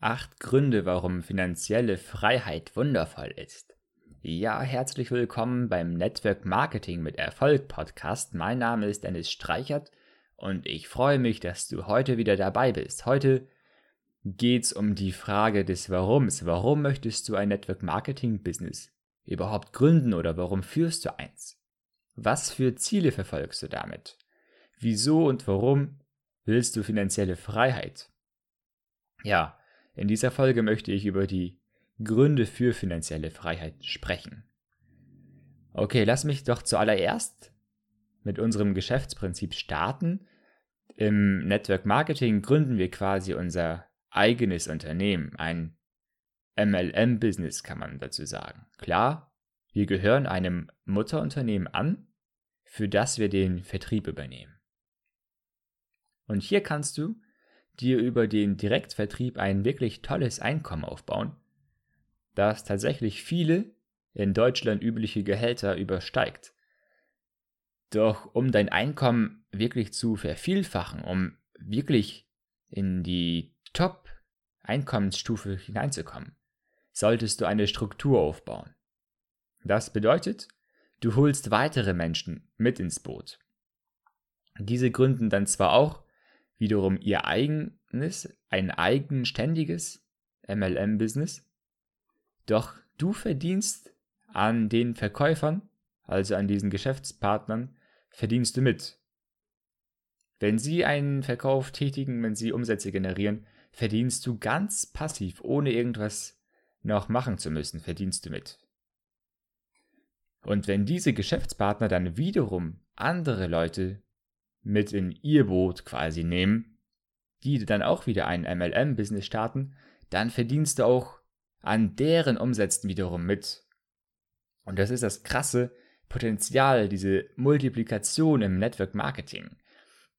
Acht Gründe, warum finanzielle Freiheit wundervoll ist. Ja, herzlich willkommen beim Network Marketing mit Erfolg Podcast. Mein Name ist Dennis Streichert und ich freue mich, dass du heute wieder dabei bist. Heute geht's um die Frage des Warums. Warum möchtest du ein Network Marketing Business überhaupt gründen oder warum führst du eins? Was für Ziele verfolgst du damit? Wieso und warum willst du finanzielle Freiheit? Ja, in dieser Folge möchte ich über die Gründe für finanzielle Freiheit sprechen. Okay, lass mich doch zuallererst mit unserem Geschäftsprinzip starten. Im Network Marketing gründen wir quasi unser eigenes Unternehmen, ein MLM-Business kann man dazu sagen. Klar, wir gehören einem Mutterunternehmen an, für das wir den Vertrieb übernehmen. Und hier kannst du dir über den Direktvertrieb ein wirklich tolles Einkommen aufbauen, das tatsächlich viele in Deutschland übliche Gehälter übersteigt. Doch um dein Einkommen wirklich zu vervielfachen, um wirklich in die Top-Einkommensstufe hineinzukommen, solltest du eine Struktur aufbauen. Das bedeutet, du holst weitere Menschen mit ins Boot. Diese gründen dann zwar auch wiederum ihr eigenes, ein eigenständiges MLM-Business. Doch du verdienst an den Verkäufern, also an diesen Geschäftspartnern, verdienst du mit. Wenn sie einen Verkauf tätigen, wenn sie Umsätze generieren, verdienst du ganz passiv, ohne irgendwas noch machen zu müssen, verdienst du mit. Und wenn diese Geschäftspartner dann wiederum andere Leute mit in ihr Boot quasi nehmen, die dann auch wieder ein MLM-Business starten, dann verdienst du auch an deren Umsätzen wiederum mit. Und das ist das krasse Potenzial, diese Multiplikation im Network Marketing,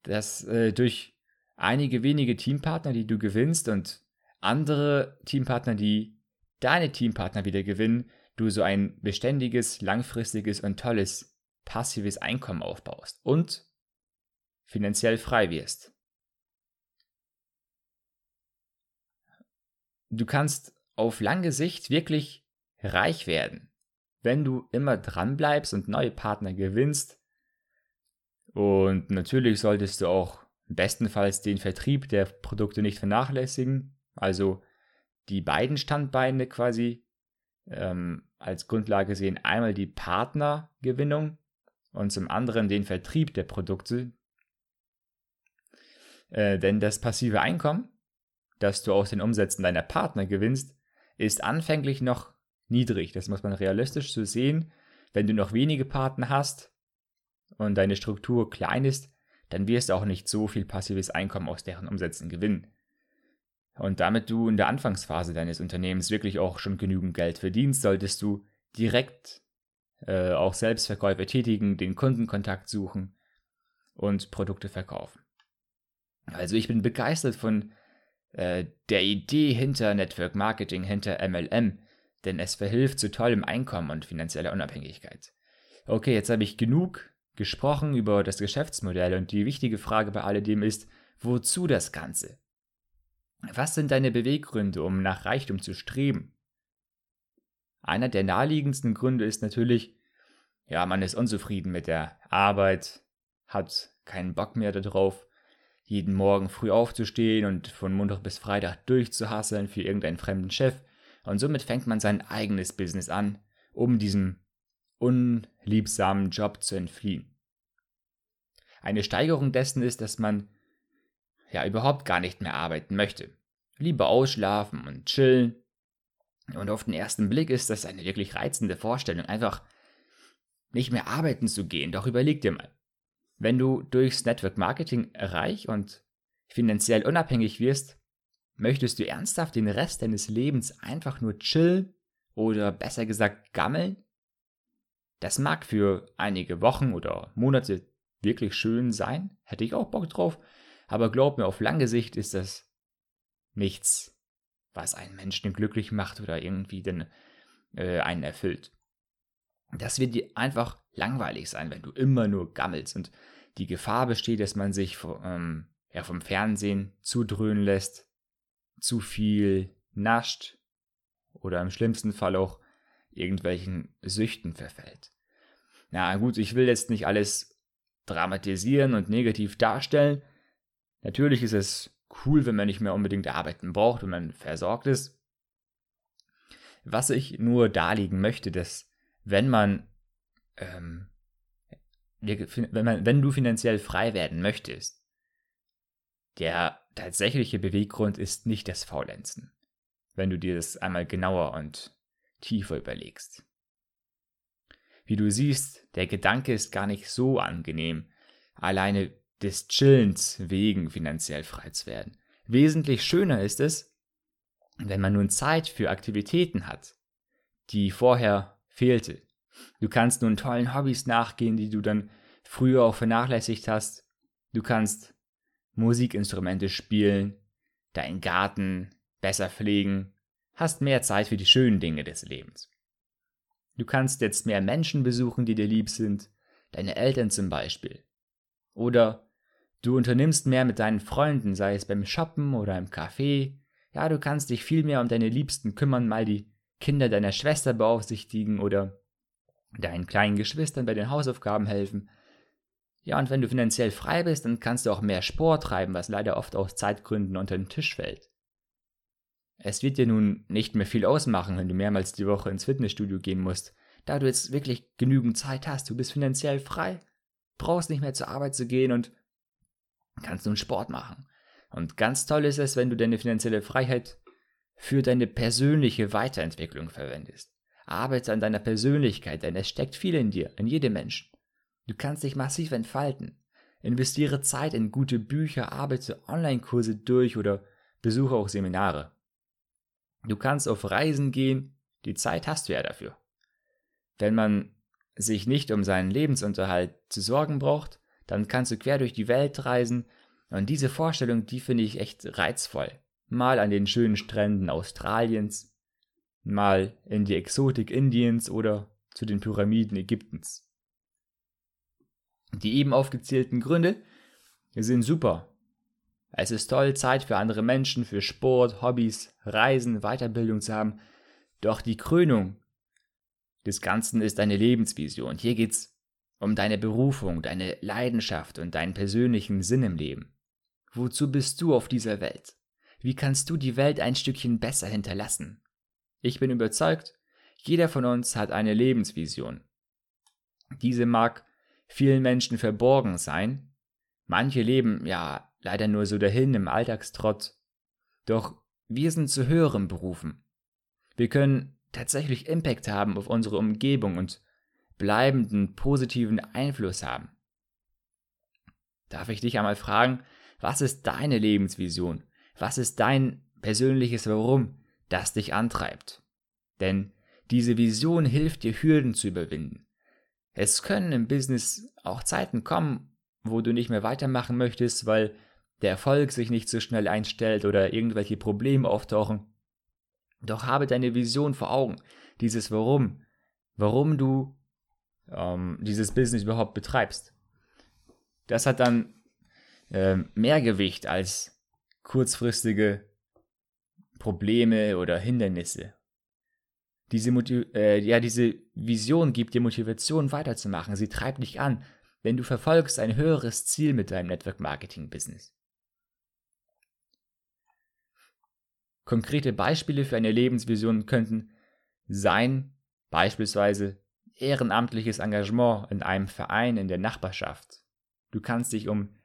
dass äh, durch einige wenige Teampartner, die du gewinnst und andere Teampartner, die deine Teampartner wieder gewinnen, du so ein beständiges, langfristiges und tolles passives Einkommen aufbaust. Und finanziell frei wirst. Du kannst auf lange Sicht wirklich reich werden, wenn du immer dran bleibst und neue Partner gewinnst. Und natürlich solltest du auch bestenfalls den Vertrieb der Produkte nicht vernachlässigen, also die beiden Standbeine quasi ähm, als Grundlage sehen. Einmal die Partnergewinnung und zum anderen den Vertrieb der Produkte, äh, denn das passive Einkommen, das du aus den Umsätzen deiner Partner gewinnst, ist anfänglich noch niedrig. Das muss man realistisch so sehen. Wenn du noch wenige Partner hast und deine Struktur klein ist, dann wirst du auch nicht so viel passives Einkommen aus deren Umsätzen gewinnen. Und damit du in der Anfangsphase deines Unternehmens wirklich auch schon genügend Geld verdienst, solltest du direkt äh, auch Selbstverkäufe tätigen, den Kundenkontakt suchen und Produkte verkaufen. Also ich bin begeistert von äh, der Idee hinter Network Marketing, hinter MLM, denn es verhilft zu tollem Einkommen und finanzieller Unabhängigkeit. Okay, jetzt habe ich genug gesprochen über das Geschäftsmodell und die wichtige Frage bei alledem ist, wozu das Ganze? Was sind deine Beweggründe, um nach Reichtum zu streben? Einer der naheliegendsten Gründe ist natürlich, ja, man ist unzufrieden mit der Arbeit, hat keinen Bock mehr darauf, jeden Morgen früh aufzustehen und von Montag bis Freitag durchzuhasseln für irgendeinen fremden Chef. Und somit fängt man sein eigenes Business an, um diesem unliebsamen Job zu entfliehen. Eine Steigerung dessen ist, dass man ja überhaupt gar nicht mehr arbeiten möchte. Lieber ausschlafen und chillen. Und auf den ersten Blick ist das eine wirklich reizende Vorstellung, einfach nicht mehr arbeiten zu gehen. Doch überleg dir mal, wenn du durchs Network Marketing reich und finanziell unabhängig wirst, möchtest du ernsthaft den Rest deines Lebens einfach nur chillen oder besser gesagt gammeln? Das mag für einige Wochen oder Monate wirklich schön sein, hätte ich auch Bock drauf, aber glaub mir, auf lange Sicht ist das nichts, was einen Menschen glücklich macht oder irgendwie den, äh, einen erfüllt. Das wird dir einfach langweilig sein, wenn du immer nur gammelst und die Gefahr besteht, dass man sich ähm, ja, vom Fernsehen zudröhnen lässt, zu viel nascht oder im schlimmsten Fall auch irgendwelchen Süchten verfällt. Na gut, ich will jetzt nicht alles dramatisieren und negativ darstellen. Natürlich ist es cool, wenn man nicht mehr unbedingt arbeiten braucht, wenn man versorgt ist. Was ich nur darlegen möchte, dass wenn man, ähm, wenn man, wenn du finanziell frei werden möchtest, der tatsächliche Beweggrund ist nicht das Faulenzen, wenn du dir das einmal genauer und tiefer überlegst. Wie du siehst, der Gedanke ist gar nicht so angenehm, alleine des Chillens wegen finanziell frei zu werden. Wesentlich schöner ist es, wenn man nun Zeit für Aktivitäten hat, die vorher fehlte. Du kannst nun tollen Hobbys nachgehen, die du dann früher auch vernachlässigt hast. Du kannst Musikinstrumente spielen, deinen Garten besser pflegen, hast mehr Zeit für die schönen Dinge des Lebens. Du kannst jetzt mehr Menschen besuchen, die dir lieb sind, deine Eltern zum Beispiel. Oder du unternimmst mehr mit deinen Freunden, sei es beim Shoppen oder im Café. Ja, du kannst dich viel mehr um deine Liebsten kümmern, mal die Kinder deiner Schwester beaufsichtigen oder deinen kleinen Geschwistern bei den Hausaufgaben helfen. Ja, und wenn du finanziell frei bist, dann kannst du auch mehr Sport treiben, was leider oft aus Zeitgründen unter den Tisch fällt. Es wird dir nun nicht mehr viel ausmachen, wenn du mehrmals die Woche ins Fitnessstudio gehen musst, da du jetzt wirklich genügend Zeit hast. Du bist finanziell frei, brauchst nicht mehr zur Arbeit zu gehen und kannst nun Sport machen. Und ganz toll ist es, wenn du deine finanzielle Freiheit für deine persönliche Weiterentwicklung verwendest. Arbeite an deiner Persönlichkeit, denn es steckt viel in dir, in jedem Menschen. Du kannst dich massiv entfalten. Investiere Zeit in gute Bücher, arbeite Online-Kurse durch oder besuche auch Seminare. Du kannst auf Reisen gehen, die Zeit hast du ja dafür. Wenn man sich nicht um seinen Lebensunterhalt zu sorgen braucht, dann kannst du quer durch die Welt reisen und diese Vorstellung, die finde ich echt reizvoll. Mal an den schönen Stränden Australiens, mal in die Exotik Indiens oder zu den Pyramiden Ägyptens. Die eben aufgezählten Gründe sind super. Es ist toll, Zeit für andere Menschen, für Sport, Hobbys, Reisen, Weiterbildung zu haben. Doch die Krönung des Ganzen ist deine Lebensvision. Hier geht's um deine Berufung, deine Leidenschaft und deinen persönlichen Sinn im Leben. Wozu bist du auf dieser Welt? Wie kannst du die Welt ein Stückchen besser hinterlassen? Ich bin überzeugt, jeder von uns hat eine Lebensvision. Diese mag vielen Menschen verborgen sein. Manche leben ja leider nur so dahin im Alltagstrott. Doch wir sind zu höherem berufen. Wir können tatsächlich Impact haben auf unsere Umgebung und bleibenden positiven Einfluss haben. Darf ich dich einmal fragen, was ist deine Lebensvision? Was ist dein persönliches Warum, das dich antreibt? Denn diese Vision hilft dir, Hürden zu überwinden. Es können im Business auch Zeiten kommen, wo du nicht mehr weitermachen möchtest, weil der Erfolg sich nicht so schnell einstellt oder irgendwelche Probleme auftauchen. Doch habe deine Vision vor Augen, dieses Warum, warum du ähm, dieses Business überhaupt betreibst. Das hat dann äh, mehr Gewicht als kurzfristige Probleme oder Hindernisse. Diese, Motiv äh, ja, diese Vision gibt dir Motivation weiterzumachen. Sie treibt dich an, wenn du verfolgst ein höheres Ziel mit deinem Network Marketing Business. Konkrete Beispiele für eine Lebensvision könnten sein, beispielsweise ehrenamtliches Engagement in einem Verein in der Nachbarschaft. Du kannst dich um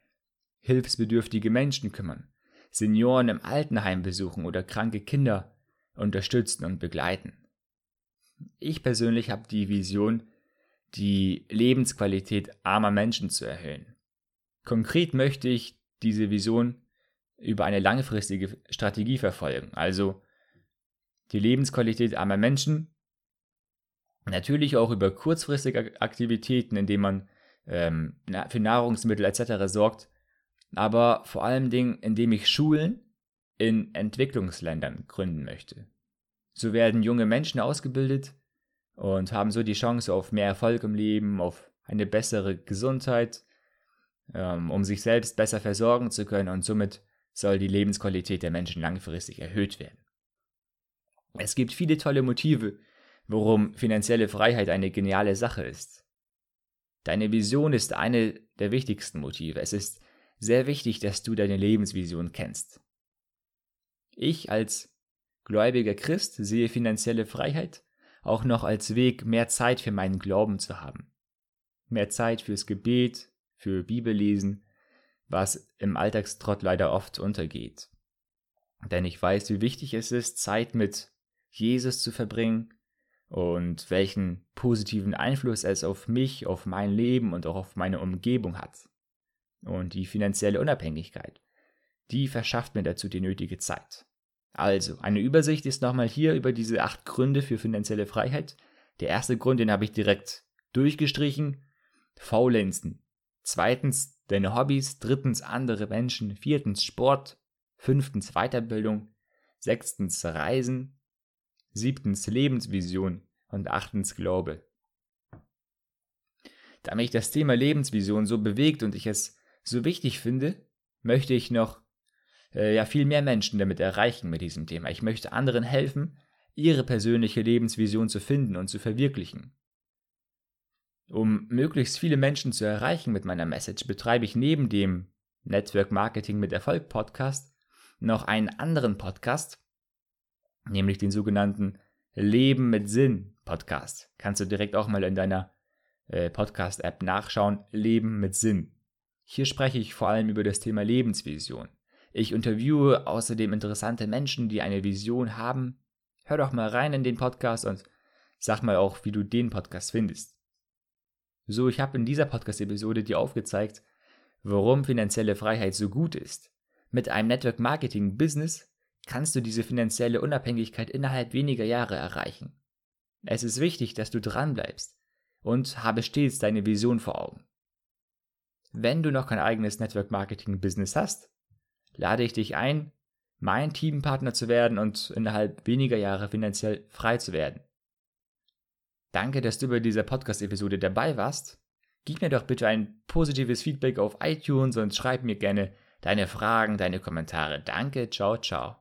hilfsbedürftige Menschen kümmern, Senioren im Altenheim besuchen oder kranke Kinder unterstützen und begleiten. Ich persönlich habe die Vision, die Lebensqualität armer Menschen zu erhöhen. Konkret möchte ich diese Vision über eine langfristige Strategie verfolgen, also die Lebensqualität armer Menschen, natürlich auch über kurzfristige Aktivitäten, indem man ähm, für Nahrungsmittel etc. sorgt, aber vor allem Dingen, indem ich Schulen in Entwicklungsländern gründen möchte. So werden junge Menschen ausgebildet und haben so die Chance auf mehr Erfolg im Leben, auf eine bessere Gesundheit, ähm, um sich selbst besser versorgen zu können und somit soll die Lebensqualität der Menschen langfristig erhöht werden. Es gibt viele tolle Motive, warum finanzielle Freiheit eine geniale Sache ist. Deine Vision ist eine der wichtigsten Motive. Es ist sehr wichtig, dass du deine Lebensvision kennst. Ich als gläubiger Christ sehe finanzielle Freiheit auch noch als Weg, mehr Zeit für meinen Glauben zu haben. Mehr Zeit fürs Gebet, für Bibellesen, was im Alltagstrott leider oft untergeht. Denn ich weiß, wie wichtig es ist, Zeit mit Jesus zu verbringen und welchen positiven Einfluss es auf mich, auf mein Leben und auch auf meine Umgebung hat. Und die finanzielle Unabhängigkeit, die verschafft mir dazu die nötige Zeit. Also, eine Übersicht ist nochmal hier über diese acht Gründe für finanzielle Freiheit. Der erste Grund, den habe ich direkt durchgestrichen. Faulenzen. Zweitens, deine Hobbys. Drittens, andere Menschen. Viertens, Sport. Fünftens, Weiterbildung. Sechstens, Reisen. Siebtens, Lebensvision. Und achtens, Glaube. Da mich das Thema Lebensvision so bewegt und ich es so wichtig finde, möchte ich noch äh, ja viel mehr Menschen damit erreichen mit diesem Thema. Ich möchte anderen helfen, ihre persönliche Lebensvision zu finden und zu verwirklichen. Um möglichst viele Menschen zu erreichen mit meiner Message, betreibe ich neben dem Network Marketing mit Erfolg Podcast noch einen anderen Podcast, nämlich den sogenannten Leben mit Sinn Podcast. Kannst du direkt auch mal in deiner äh, Podcast-App nachschauen. Leben mit Sinn. Hier spreche ich vor allem über das Thema Lebensvision. Ich interviewe außerdem interessante Menschen, die eine Vision haben. Hör doch mal rein in den Podcast und sag mal auch, wie du den Podcast findest. So, ich habe in dieser Podcast-Episode dir aufgezeigt, warum finanzielle Freiheit so gut ist. Mit einem Network Marketing Business kannst du diese finanzielle Unabhängigkeit innerhalb weniger Jahre erreichen. Es ist wichtig, dass du dranbleibst und habe stets deine Vision vor Augen. Wenn du noch kein eigenes Network Marketing Business hast, lade ich dich ein, mein Teampartner zu werden und innerhalb weniger Jahre finanziell frei zu werden. Danke, dass du bei dieser Podcast-Episode dabei warst. Gib mir doch bitte ein positives Feedback auf iTunes und schreib mir gerne deine Fragen, deine Kommentare. Danke, ciao, ciao.